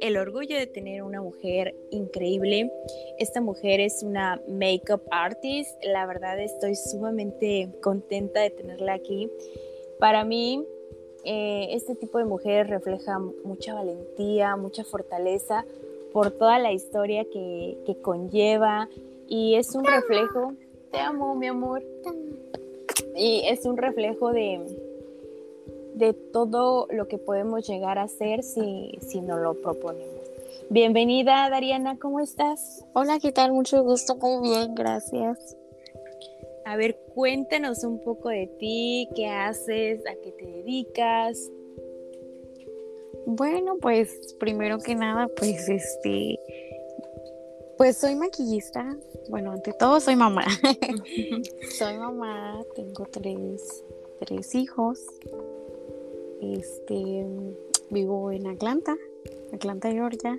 el orgullo de tener una mujer increíble. Esta mujer es una makeup artist. La verdad estoy sumamente contenta de tenerla aquí. Para mí, eh, este tipo de mujer refleja mucha valentía, mucha fortaleza por toda la historia que, que conlleva y es un reflejo. Te amo, mi amor. Y es un reflejo de, de todo lo que podemos llegar a ser si, si nos lo proponemos. Bienvenida, Dariana, ¿cómo estás? Hola, ¿qué tal? Mucho gusto, muy bien, gracias. A ver, cuéntanos un poco de ti, qué haces, a qué te dedicas. Bueno, pues primero que nada, pues este, pues soy maquillista. Bueno, ante todo soy mamá. soy mamá, tengo tres, tres hijos. Este, vivo en Atlanta, Atlanta, Georgia.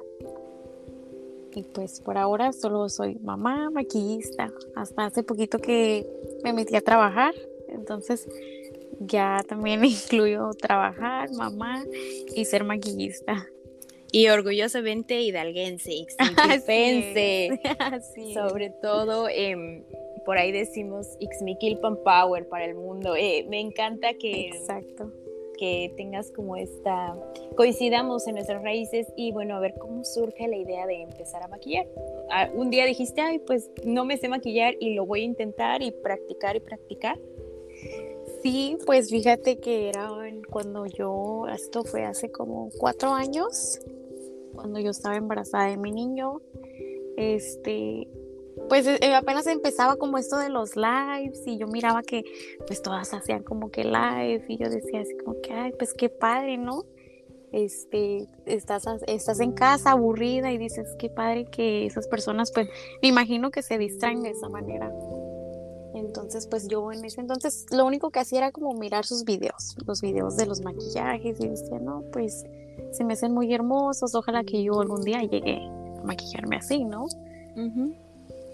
Y pues por ahora solo soy mamá, maquillista. Hasta hace poquito que me metí a trabajar. Entonces ya también incluyo trabajar, mamá y ser maquillista. Y orgullosamente hidalguense, ixmiquilpense. Sobre todo, eh, por ahí decimos Ixmiquilpan Power para el mundo. Eh, me encanta que... Exacto que tengas como esta, coincidamos en nuestras raíces y bueno, a ver cómo surge la idea de empezar a maquillar. Ah, un día dijiste, ay, pues no me sé maquillar y lo voy a intentar y practicar y practicar. Sí, pues fíjate que era cuando yo, esto fue hace como cuatro años, cuando yo estaba embarazada de mi niño, este, pues eh, eh, apenas empezaba como esto de los lives y yo miraba que pues todas hacían como que live y yo decía así como que, ay, pues qué padre, ¿no? Este, estás, estás en casa aburrida y dices, qué padre que esas personas, pues me imagino que se distraen de esa manera. Entonces, pues yo en ese entonces lo único que hacía era como mirar sus videos, los videos de los maquillajes y decía, no, pues se me hacen muy hermosos, ojalá que yo algún día llegue a maquillarme así, ¿no?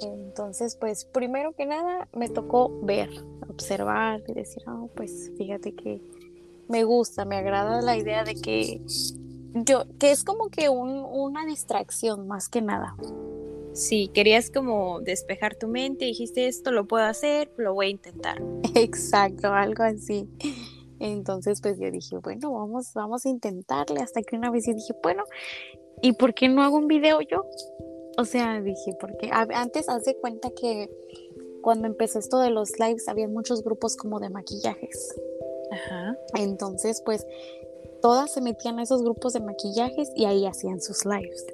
Entonces, pues primero que nada me tocó ver, observar y decir, oh, pues fíjate que me gusta, me agrada la idea de que yo, que es como que una distracción más que nada. Sí, querías como despejar tu mente, dijiste esto lo puedo hacer, lo voy a intentar. Exacto, algo así. Entonces, pues yo dije, bueno, vamos, vamos a intentarle. Hasta que una vez dije, bueno, ¿y por qué no hago un video yo? O sea, dije, porque antes hace cuenta que cuando empezó esto de los lives había muchos grupos como de maquillajes. Ajá. Entonces, pues todas se metían a esos grupos de maquillajes y ahí hacían sus lives.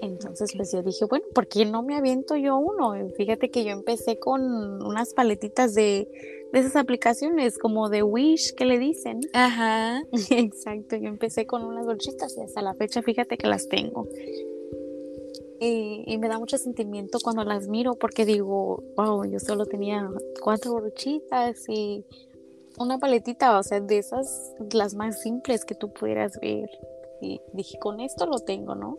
Entonces, pues yo dije, bueno, ¿por qué no me aviento yo uno? Fíjate que yo empecé con unas paletitas de, de esas aplicaciones, como de Wish, que le dicen. Ajá. Exacto, yo empecé con unas bolsitas y hasta la fecha, fíjate que las tengo. Y, me da mucho sentimiento cuando las miro porque digo, wow, yo solo tenía cuatro brochitas y una paletita, o sea, de esas, las más simples que tú pudieras ver. Y dije, con esto lo tengo, ¿no?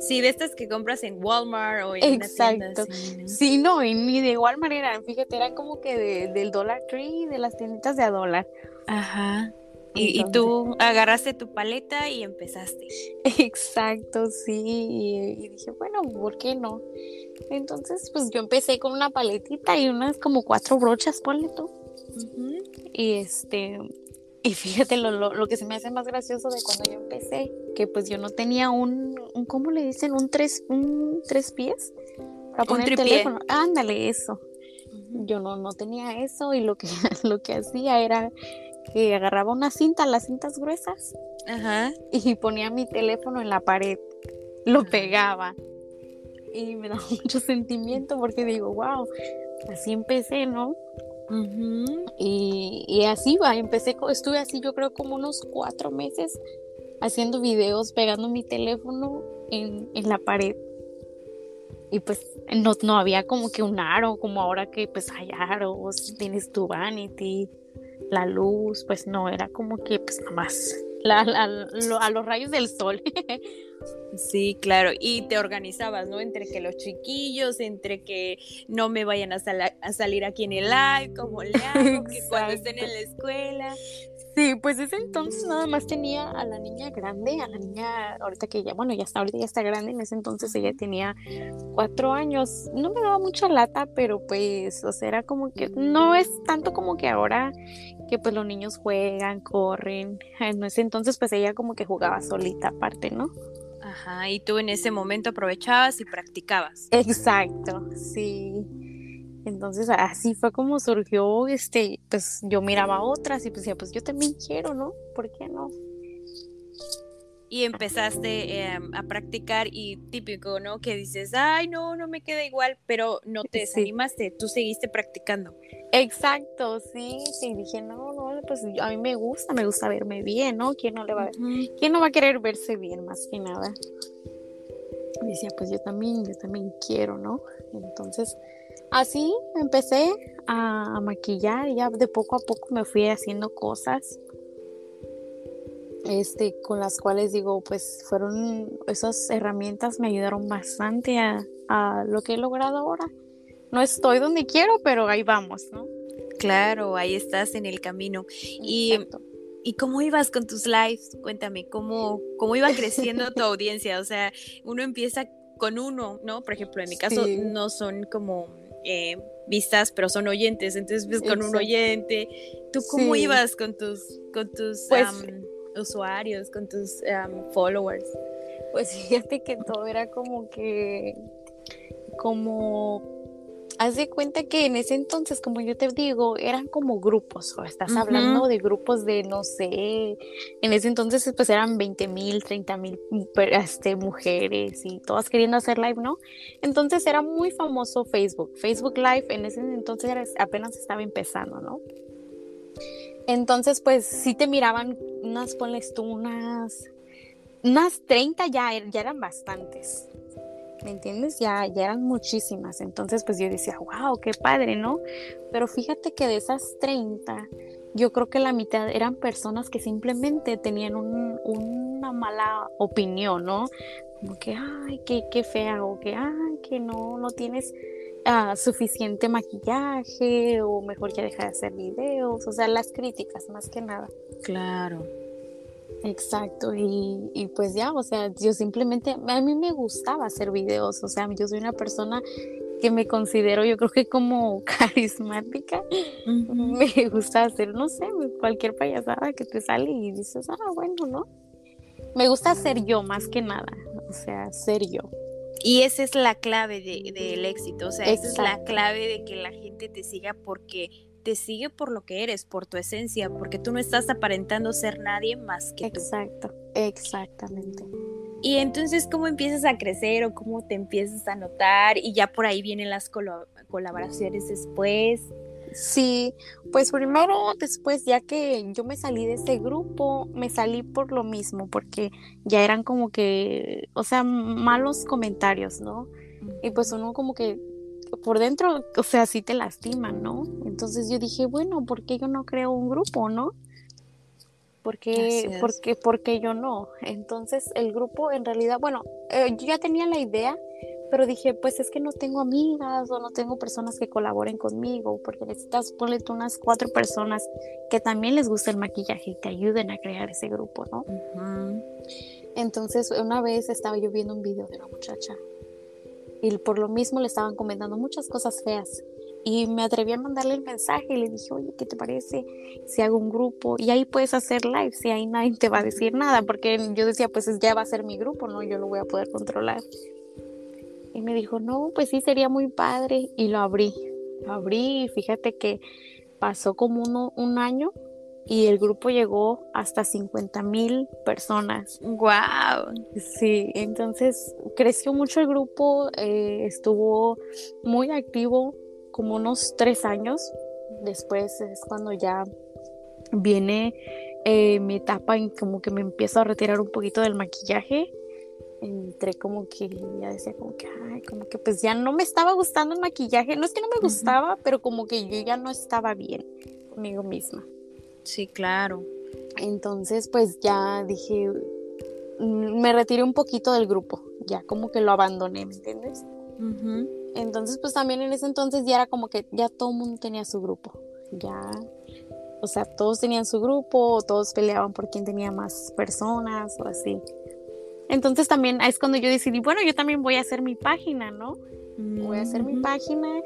Sí, de estas que compras en Walmart o en Exacto. Sí, no, y ni de igual manera, fíjate, era como que de, del Dollar Tree, de las tienditas de a dólar. Ajá. Y, tú agarraste tu paleta y empezaste. Exacto, sí. Y, dije, bueno, ¿por qué no? Entonces, pues yo empecé con una paletita y unas como cuatro brochas, ponle tú. Y este, y fíjate lo, lo, que se me hace más gracioso de cuando yo empecé, que pues yo no tenía un, un ¿cómo le dicen? Un tres, un tres pies para poner el teléfono. Ándale, eso. Yo no, no tenía eso y lo que, lo que hacía era que agarraba una cinta, las cintas gruesas, y ponía mi teléfono en la pared, lo pegaba. Y me daba mucho sentimiento porque digo, wow, así empecé, ¿no? y, y, así va, empecé, estuve así yo creo como unos cuatro meses haciendo videos, pegando mi teléfono en, en la pared y pues no, no había como que un aro, como ahora que pues hay aros, tienes tu vanity, la luz, pues no, era como que pues nada más a los rayos del sol. Sí, claro, y te organizabas, ¿no? Entre que los chiquillos, entre que no me vayan a, a salir aquí en el live, como le hago, que cuando estén en la escuela. Sí, pues ese entonces nada más tenía a la niña grande, a la niña ahorita que ya, bueno, ya está, ahorita ya está grande, en ese entonces ella tenía cuatro años. No me daba mucha lata, pero pues, o sea, era como que, no es tanto como que ahora que pues los niños juegan, corren. En ese entonces pues ella como que jugaba solita aparte, ¿no? Ajá, y tú en ese momento aprovechabas y practicabas. Exacto, sí. Entonces así fue como surgió, este, pues yo miraba otras y pues decía, pues yo también quiero, ¿no? ¿Por qué no? Y empezaste em, a practicar y típico, ¿no? Que dices, ay, no, no me queda igual, pero no te desanimaste, tú seguiste practicando. Exacto, sí, sí, dije, no, no, pues a mí me gusta, me gusta verme bien, ¿no? ¿Quién no le va a, ¿quién no va a querer verse bien más que nada? decía, pues yo también, yo también quiero, ¿no? Entonces, Así empecé a maquillar y ya de poco a poco me fui haciendo cosas este, con las cuales digo, pues fueron esas herramientas me ayudaron bastante a, lo que he logrado ahora. No estoy donde quiero, pero ahí vamos, ¿no? Claro, ahí estás en el camino. Y, ¿Y cómo ibas con tus lives? Cuéntame, ¿cómo, cómo iba creciendo tu audiencia? O sea, uno empieza con uno, ¿no? Por ejemplo, en mi caso no son como eh, vistas, pero son oyentes, entonces ves con un oyente. ¿Tú cómo ibas con tus, con tus pues usuarios, con tus followers? Pues fíjate que todo era como que, como haz de cuenta que en ese entonces, como yo te digo, eran como grupos, o estás hablando de grupos de, no sé, en ese entonces pues eran 20 mil, 30 mil este, mujeres y todas queriendo hacer live, ¿no? Entonces era muy famoso Facebook, Facebook Live en ese entonces apenas estaba empezando, ¿no? Entonces pues sí te miraban unas, ponles tú, unas, unas 30 ya, ya eran bastantes. ¿Me entiendes? Ya, ya eran muchísimas. Entonces, pues yo decía, wow, qué padre, ¿no? Pero fíjate que de esas 30, yo creo que la mitad eran personas que simplemente tenían una mala opinión, ¿no? Como que, ay, qué, qué fea, o que, ay, que no, no tienes ah, suficiente maquillaje, o mejor ya deja de hacer videos, o sea, las críticas más que nada. Claro. Exacto, y, y, pues ya, o sea, yo simplemente, a mí me gustaba hacer videos, o sea, yo soy una persona que me considero, yo creo que como carismática, me gusta hacer, no sé, cualquier payasada que te sale y dices, ah, bueno, ¿no? Me gusta ser yo más que nada, o sea, ser yo. Y esa es la clave del de, éxito, o sea, esa es la clave de que la gente te siga porque te sigue por lo que eres, por tu esencia, porque tú no estás aparentando ser nadie más que tú. Exacto, exactamente. Y entonces, ¿cómo empiezas a crecer o cómo te empiezas a notar? Y ya por ahí vienen las colaboraciones después. Sí, pues primero, después, ya que yo me salí de ese grupo, me salí por lo mismo, porque ya eran como que, o sea, malos comentarios, ¿no? Y pues uno como que por dentro, o sea, sí te lastiman, ¿no? Entonces yo dije, bueno, ¿por qué yo no creo un grupo, no? ¿Por qué, porque, yo no? Entonces el grupo en realidad, bueno, eh, yo ya tenía la idea, pero dije, pues es que no tengo amigas o no tengo personas que colaboren conmigo, porque necesitas ponle tú unas cuatro personas que también les gusta el maquillaje y te ayuden a crear ese grupo, ¿no? Entonces una vez estaba yo viendo un video de una muchacha y por lo mismo le estaban comentando muchas cosas feas. Y me atreví a mandarle el mensaje y le dije, oye, ¿qué te parece si hago un grupo? Y ahí puedes hacer live, si ahí nadie te va a decir nada, porque yo decía, pues ya va a ser mi grupo, ¿no? Yo lo voy a poder controlar. Y me dijo, no, pues sí, sería muy padre. Y lo abrí. abrí fíjate que pasó como uno, un año y el grupo llegó hasta 50 mil personas. ¡Wow! Sí, entonces creció mucho el grupo, eh, estuvo muy activo como unos tres años. Después es cuando ya viene eh, mi etapa en como que me empiezo a retirar un poquito del maquillaje. Entré como que ya decía como que, ay, como que pues ya no me estaba gustando el maquillaje. No es que no me gustaba, pero como que yo ya no estaba bien conmigo misma. Sí, claro. Entonces, pues ya dije, mm, me retiré un poquito del grupo, ya como que lo abandoné, ¿me entiendes? Entonces, pues también en ese entonces ya era como que ya todo el mundo tenía su grupo, ya, o sea, todos tenían su grupo, todos peleaban por quién tenía más personas o así. Entonces también es cuando yo decidí, bueno, yo también voy a hacer mi página, ¿no? Voy a hacer mi página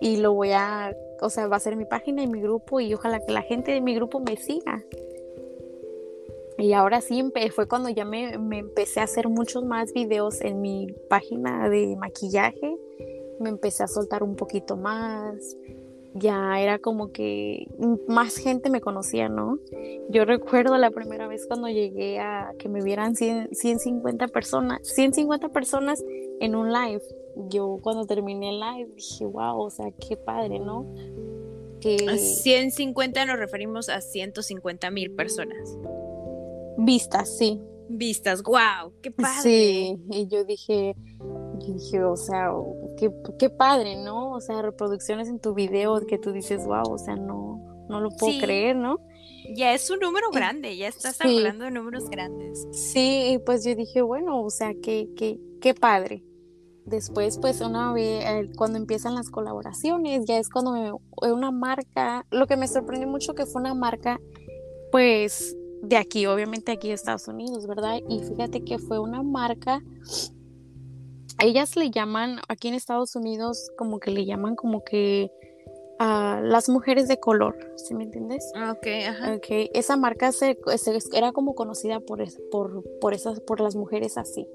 y lo voy a o sea, va a ser mi página y mi grupo y ojalá que la gente de mi grupo me siga. Y ahora sí fue cuando ya me, empecé a hacer muchos más videos en mi página de maquillaje. Me empecé a soltar un poquito más. Ya era como que más gente me conocía, ¿no? Yo recuerdo la primera vez cuando llegué a que me vieran 150 personas, 150 personas en un live yo cuando terminé el live dije, wow, o sea, qué padre, ¿no? Que... 150 nos referimos a 150 mil personas. Vistas, sí. Vistas, wow, qué padre. Sí, y yo dije, dije, o sea, qué, qué, padre, ¿no? O sea, reproducciones en tu video que tú dices, wow, o sea, no, no lo puedo creer, ¿no? Ya es un número grande, ya estás hablando de números grandes. Sí, pues yo dije, bueno, o sea, qué, qué, qué padre. Después, pues una vez, eh, cuando empiezan las colaboraciones, ya es cuando me, una marca, lo que me sorprendió mucho que fue una marca, pues de aquí, obviamente aquí de Estados Unidos, ¿verdad? Y fíjate que fue una marca, ellas le llaman, aquí en Estados Unidos, como que le llaman como que a las mujeres de color, ¿sí me entiendes? Ah, ok, ajá. Okay. Esa marca se, era como conocida por, por, por, esas, por las mujeres así.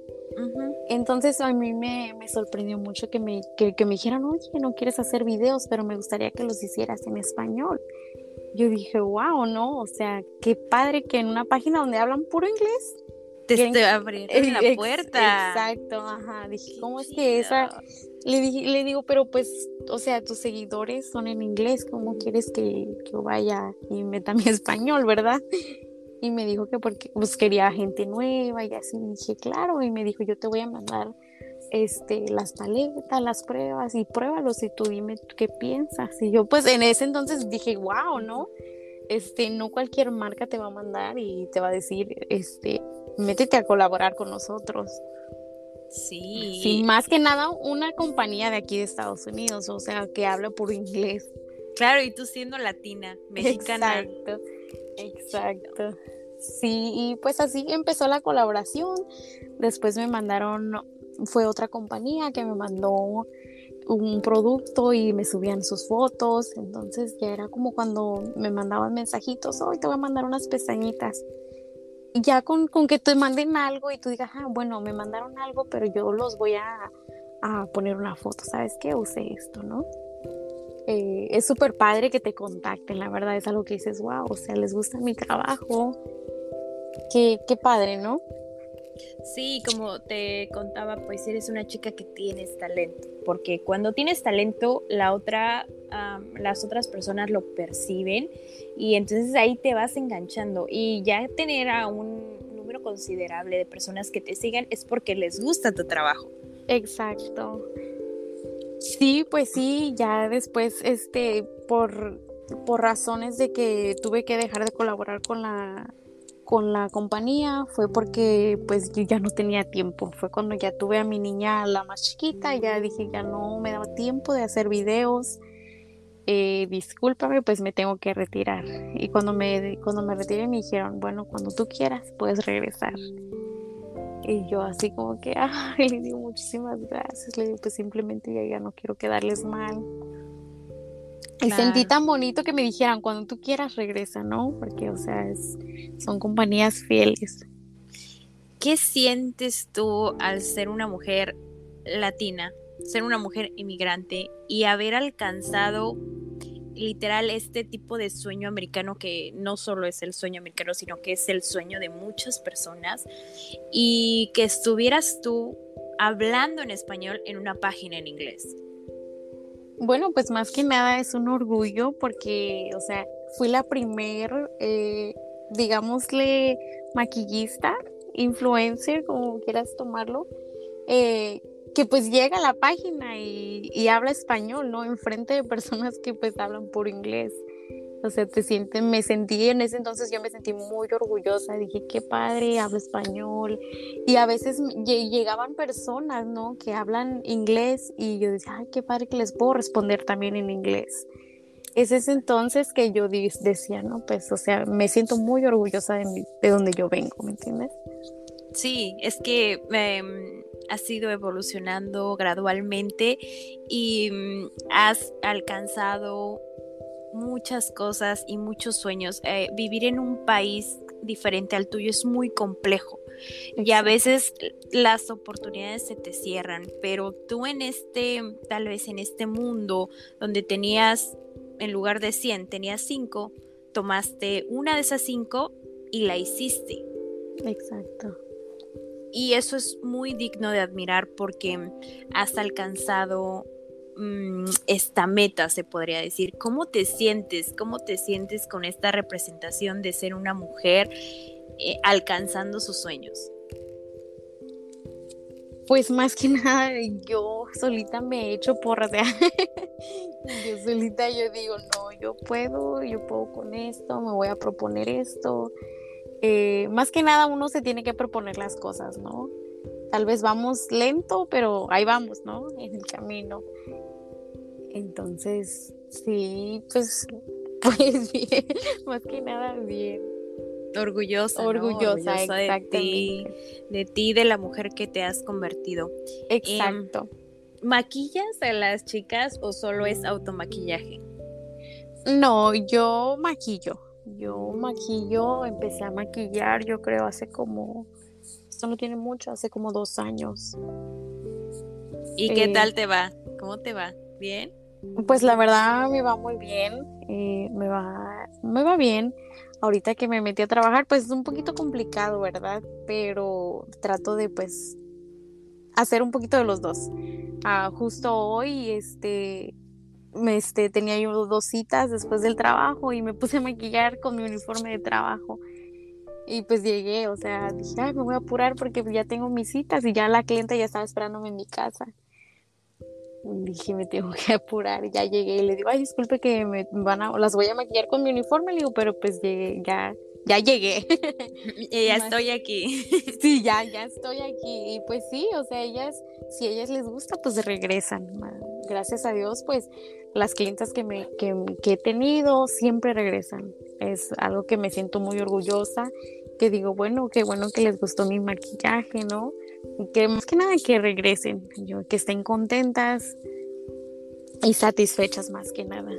Entonces a mí me, sorprendió mucho que me, que, me dijeran, oye, no quieres hacer videos, pero me gustaría que los hicieras en español. Yo dije, wow, ¿no? O sea, qué padre que en una página donde hablan puro inglés. Te, abrieron la puerta. Exacto, ajá. Dije, ¿cómo es que esa? Le, dije, le digo, pero pues, o sea, tus seguidores son en inglés, ¿cómo quieres que, que yo vaya y meta mi español, verdad? Y me dijo que porque pues quería gente nueva y así dije claro y me dijo yo te voy a mandar este las paletas las pruebas y pruébalos y tú dime qué piensas y yo pues en ese entonces dije wow no este no cualquier marca te va a mandar y te va a decir este métete a colaborar con nosotros sí. Sí más que nada una compañía de aquí de Estados Unidos o sea que habla por inglés. Claro y tú siendo latina mexicana. Exacto Exacto. Sí, y pues así empezó la colaboración. Después me mandaron, fue otra compañía que me mandó un producto y me subían sus fotos. Entonces ya era como cuando me mandaban mensajitos, hoy te voy a mandar unas pestañitas. Ya con, que te manden algo y tú digas, ah, bueno, me mandaron algo, pero yo los voy a, a poner una foto, ¿sabes qué? Usé esto, ¿no? Eh, es súper padre que te contacten, la verdad es algo que dices, wow, o sea, les gusta mi trabajo. Qué, qué padre, ¿no? Sí, como te contaba, pues eres una chica que tienes talento, porque cuando tienes talento, la otra, las otras personas lo perciben y entonces ahí te vas enganchando y ya tener a un número considerable de personas que te sigan es porque les gusta tu trabajo. Exacto. Sí, pues sí, ya después, este, por, por razones de que tuve que dejar de colaborar con la, con la compañía, fue porque pues yo ya no tenía tiempo. Fue cuando ya tuve a mi niña la más chiquita, ya dije, ya no me daba tiempo de hacer videos. Eh, discúlpame, pues me tengo que retirar. Y cuando me, cuando me retiré me dijeron, bueno, cuando tú quieras puedes regresar. Y yo así como que, ay, le digo muchísimas gracias. Le digo, pues simplemente ya, ya no quiero quedarles mal. Y sentí tan bonito que me dijeran, cuando tú quieras regresa, ¿no? Porque, o sea, es, son compañías fieles. ¿Qué sientes tú al ser una mujer latina ser una mujer inmigrante y haber alcanzado literal este tipo de sueño americano que no solo es el sueño americano, sino que es el sueño de muchas personas y que estuvieras tú hablando en español en una página en inglés. Bueno, pues más que nada es un orgullo porque, o sea, fui la primer, eh, digámosle, maquillista, influencer, como quieras tomarlo, eh, que pues llega a la página y, habla español, ¿no? Enfrente de personas que pues hablan por inglés. O sea, te sienten, me sentí en ese entonces, yo me sentí muy orgullosa, dije, qué padre, habla español. Y a veces llegaban personas, ¿no? Que hablan inglés y yo decía, ay, qué padre que les puedo responder también en inglés. Es ese entonces que yo decía, ¿no? Pues, o sea, me siento muy orgullosa de, de donde yo vengo, ¿me entiendes? Sí, es que em, has ido evolucionando gradualmente y mm, has alcanzado muchas cosas y muchos sueños. Eh, vivir en un país diferente al tuyo es muy complejo y a veces las oportunidades se te cierran, pero tú en este, tal vez en este mundo donde tenías, en lugar de 100, tenías 5, tomaste una de esas 5 y la hiciste. Exacto. Y eso es muy digno de admirar porque has alcanzado mm, esta meta, se podría decir. ¿Cómo te sientes? ¿Cómo te sientes con esta representación de ser una mujer eh, alcanzando sus sueños? Pues más que nada, yo solita me he hecho porras. yo solita yo digo, no, yo puedo, yo puedo con esto, me voy a proponer esto. Eh, más que nada uno se tiene que proponer las cosas, ¿no? Tal vez vamos lento, pero ahí vamos, ¿no? En el camino. Entonces, sí, pues, pues bien, más que nada bien. Orgullosa, orgullosa, de ti, de ti, de la mujer que te has convertido. Exacto. ¿Maquillas a las chicas o solo es automaquillaje? No, yo maquillo. Yo maquillo, empecé a maquillar, yo creo, hace como, esto no tiene mucho, hace como dos años. ¿Y qué eh, tal te va? ¿Cómo te va? ¿Bien? Pues la verdad me va muy bien, eh, me, va, me va bien. Ahorita que me metí a trabajar, pues es un poquito complicado, ¿verdad? Pero trato de pues hacer un poquito de los dos. Ah, justo hoy, este, este, tenía yo dos citas después del trabajo y me puse a maquillar con mi uniforme de trabajo. Y pues llegué, o sea, dije, Ay, me voy a apurar porque ya tengo mis citas y ya la cliente ya estaba esperándome en mi casa. dije, me tengo que apurar. Y ya llegué y le digo, ay, disculpe que me van a, las voy a maquillar con mi uniforme. Le digo, pero pues llegué, ya, ya llegué. y ya estoy aquí. sí, ya, ya estoy aquí. Y pues sí, o sea, ellas, si a ellas les gusta, pues regresan. Gracias a Dios, pues las clientas que, me, que, he tenido siempre regresan. Es algo que me siento muy orgullosa, que digo, bueno, qué bueno que les gustó mi maquillaje, ¿no? Y que más que nada que regresen, que estén contentas y satisfechas más que nada.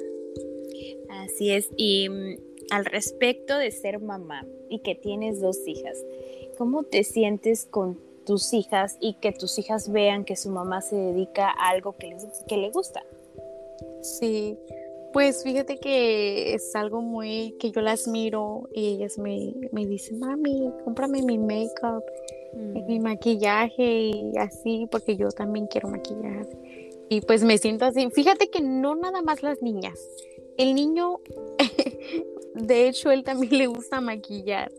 Así es, y mm, al respecto de ser mamá y que tienes dos hijas, ¿cómo te sientes con tus hijas y que tus hijas vean que su mamá se dedica a algo que, les, que le gusta? Sí, pues fíjate que es algo muy que yo las miro y ellas me, dicen, mami, cómprame mi make-up, mi mm. maquillaje y así, porque yo también quiero maquillar. Y pues me siento así. Fíjate que no nada más las niñas. El niño, de hecho, él también le gusta maquillar.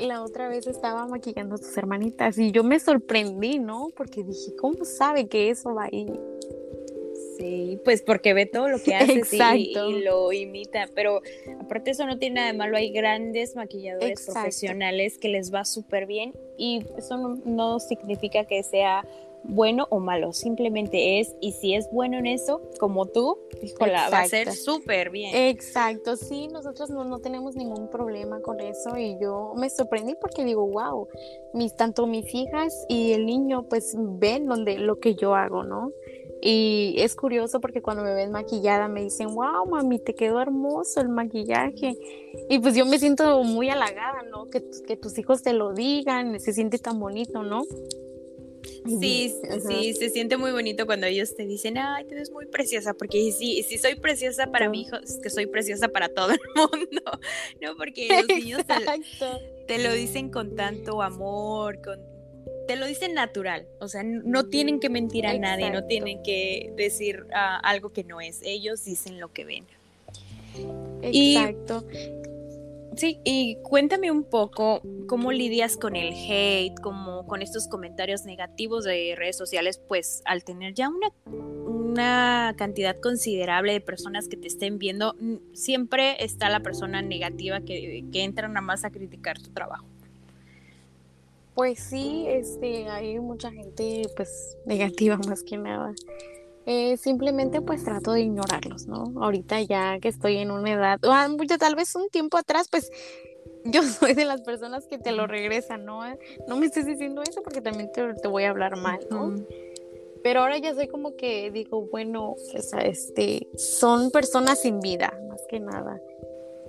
La otra vez estaba maquillando a sus hermanitas y yo me sorprendí, ¿no? Porque dije, ¿cómo sabe que eso va ahí? Sí, pues porque ve todo lo que haces y, lo imita, pero aparte eso no tiene nada de malo, hay grandes maquilladores profesionales que les va súper bien y eso no, significa que sea bueno o malo, simplemente es, y si es bueno en eso, como tú, híjola, va a ser súper bien. Exacto, sí, nosotros no, no, tenemos ningún problema con eso y yo me sorprendí porque digo, wow, mis, tanto mis hijas y el niño pues ven donde, lo que yo hago, ¿no? Y es curioso porque cuando me ven maquillada me dicen, wow, mami, te quedó hermoso el maquillaje. Y pues yo me siento muy halagada, ¿no? Que, que tus hijos te lo digan, se siente tan bonito, ¿no? Sí, sí, se siente muy bonito cuando ellos te dicen, ay, te ves muy preciosa, porque sí, si soy preciosa para mi hijo, es que soy preciosa para todo el mundo, ¿no? Porque los niños te, lo dicen con tanto amor, con, te lo dicen natural, o sea, no tienen que mentir a nadie, no tienen que decir ah, algo que no es, ellos dicen lo que ven. Exacto. Sí, y cuéntame un poco cómo lidias con el hate, como con estos comentarios negativos de redes sociales, pues al tener ya una, una cantidad considerable de personas que te estén viendo, siempre está la persona negativa que, que entra nada más a criticar tu trabajo. Pues sí, este, hay mucha gente pues negativa más que nada. Eh, simplemente pues trato de ignorarlos, ¿no? Ahorita ya que estoy en una edad, o ah, tal vez un tiempo atrás, pues yo soy de las personas que te lo regresan, ¿no? No me estés diciendo eso porque también te, voy a hablar mal, ¿no? Pero ahora ya soy como que digo, bueno, o sea, este, son personas sin vida, más que nada.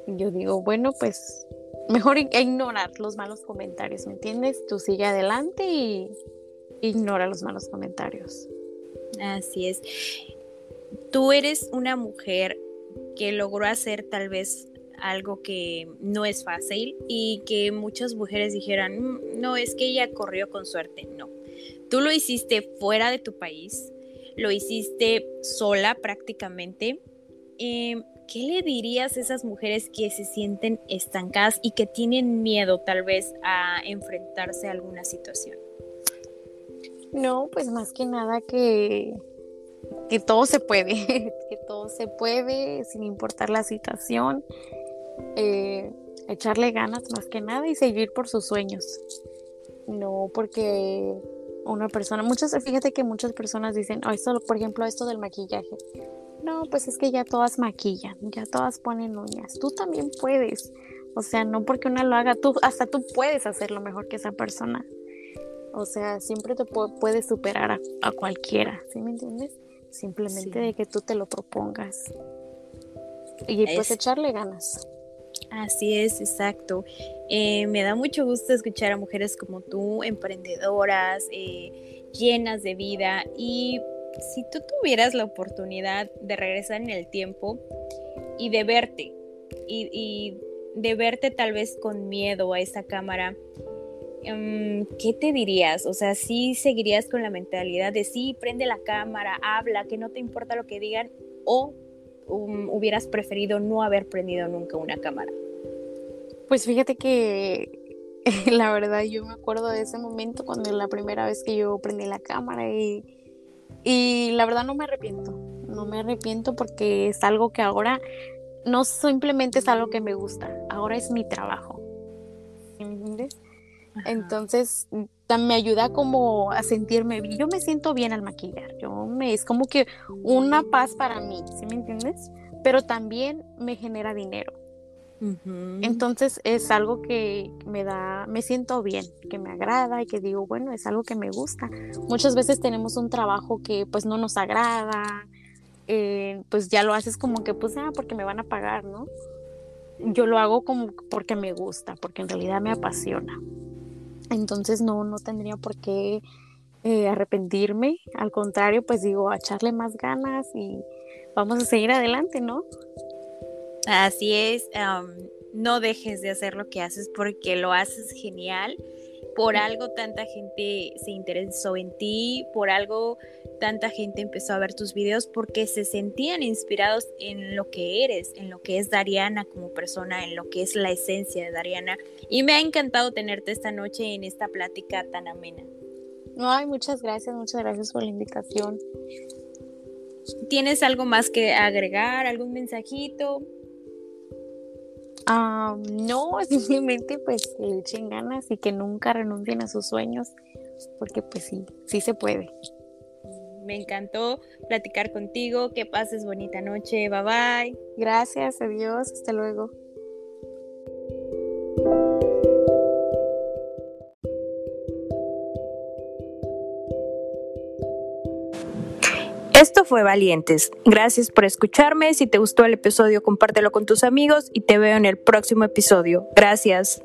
Y yo digo, bueno, pues mejor ignorar los malos comentarios, ¿me entiendes? Tú sigue adelante y ignora los malos comentarios. Así es. Tú eres una mujer que logró hacer tal vez algo que no es fácil y que muchas mujeres dijeran, mm, no, es que ella corrió con suerte. No, tú lo hiciste fuera de tu país, lo hiciste sola prácticamente. Em, ¿Qué le dirías a esas mujeres que se sienten estancadas y que tienen miedo tal vez a enfrentarse a alguna situación? No, pues más que nada que, que todo se puede, que todo se puede sin importar la situación, eh, echarle ganas más que nada y seguir por sus sueños. No porque una persona, muchas, fíjate que muchas personas dicen, oh, esto, por ejemplo, esto del maquillaje. No, pues es que ya todas maquillan, ya todas ponen uñas. Tú también puedes. O sea, no porque una lo haga, tú, hasta tú puedes hacerlo mejor que esa persona. O sea, siempre te puedes superar a, cualquiera, ¿sí me entiendes? Simplemente de que tú te lo propongas. Y pues echarle ganas. Así es, exacto. Eh, me da mucho gusto escuchar a mujeres como tú, emprendedoras, eh, llenas de vida. Y si tú tuvieras la oportunidad de regresar en el tiempo y de verte, y, y de verte tal vez con miedo a esa cámara, Em, ¿qué te dirías? O sea, ¿sí seguirías con la mentalidad de sí, prende la cámara, habla, que no te importa lo que digan? ¿O um, hubieras preferido no haber prendido nunca una cámara? Pues fíjate que la verdad yo me acuerdo de ese momento cuando la primera vez que yo prendí la cámara y, y la verdad no me arrepiento, no me arrepiento porque es algo que ahora no simplemente es algo que me gusta, ahora es mi trabajo. Entonces, me ayuda como a sentirme bien. Yo me siento bien al maquillar. Yo me es como que una paz para mí, ¿sí me entiendes? Pero también me genera dinero. Entonces es algo que me da, me siento bien, que me agrada y que digo, bueno, es algo que me gusta. Muchas veces tenemos un trabajo que pues no nos agrada, eh, pues ya lo haces como que pues, ah, porque me van a pagar, ¿no? Yo lo hago como porque me gusta, porque en realidad me apasiona. Entonces no, no tendría por qué eh, arrepentirme, al contrario, pues digo, a echarle más ganas y vamos a seguir adelante, ¿no? Así es, no dejes de hacer lo que haces porque lo haces genial. Por algo tanta gente se interesó en ti, por algo tanta gente empezó a ver tus videos porque se sentían inspirados en lo que eres, en lo que es Dariana como persona, en lo que es la esencia de Dariana. Y me ha encantado tenerte esta noche en esta plática tan amena. Ay, muchas gracias, muchas gracias por la invitación. ¿Tienes algo más que agregar? ¿Algún mensajito? no, simplemente pues que le echen ganas y que nunca renuncien a sus sueños, porque pues sí, sí se puede. Me encantó platicar contigo, que pases bonita noche, bye bye. Gracias, adiós, hasta luego. Esto fue Valientes. Gracias por escucharme. Si te gustó el episodio, compártelo con tus amigos y te veo en el próximo episodio. Gracias.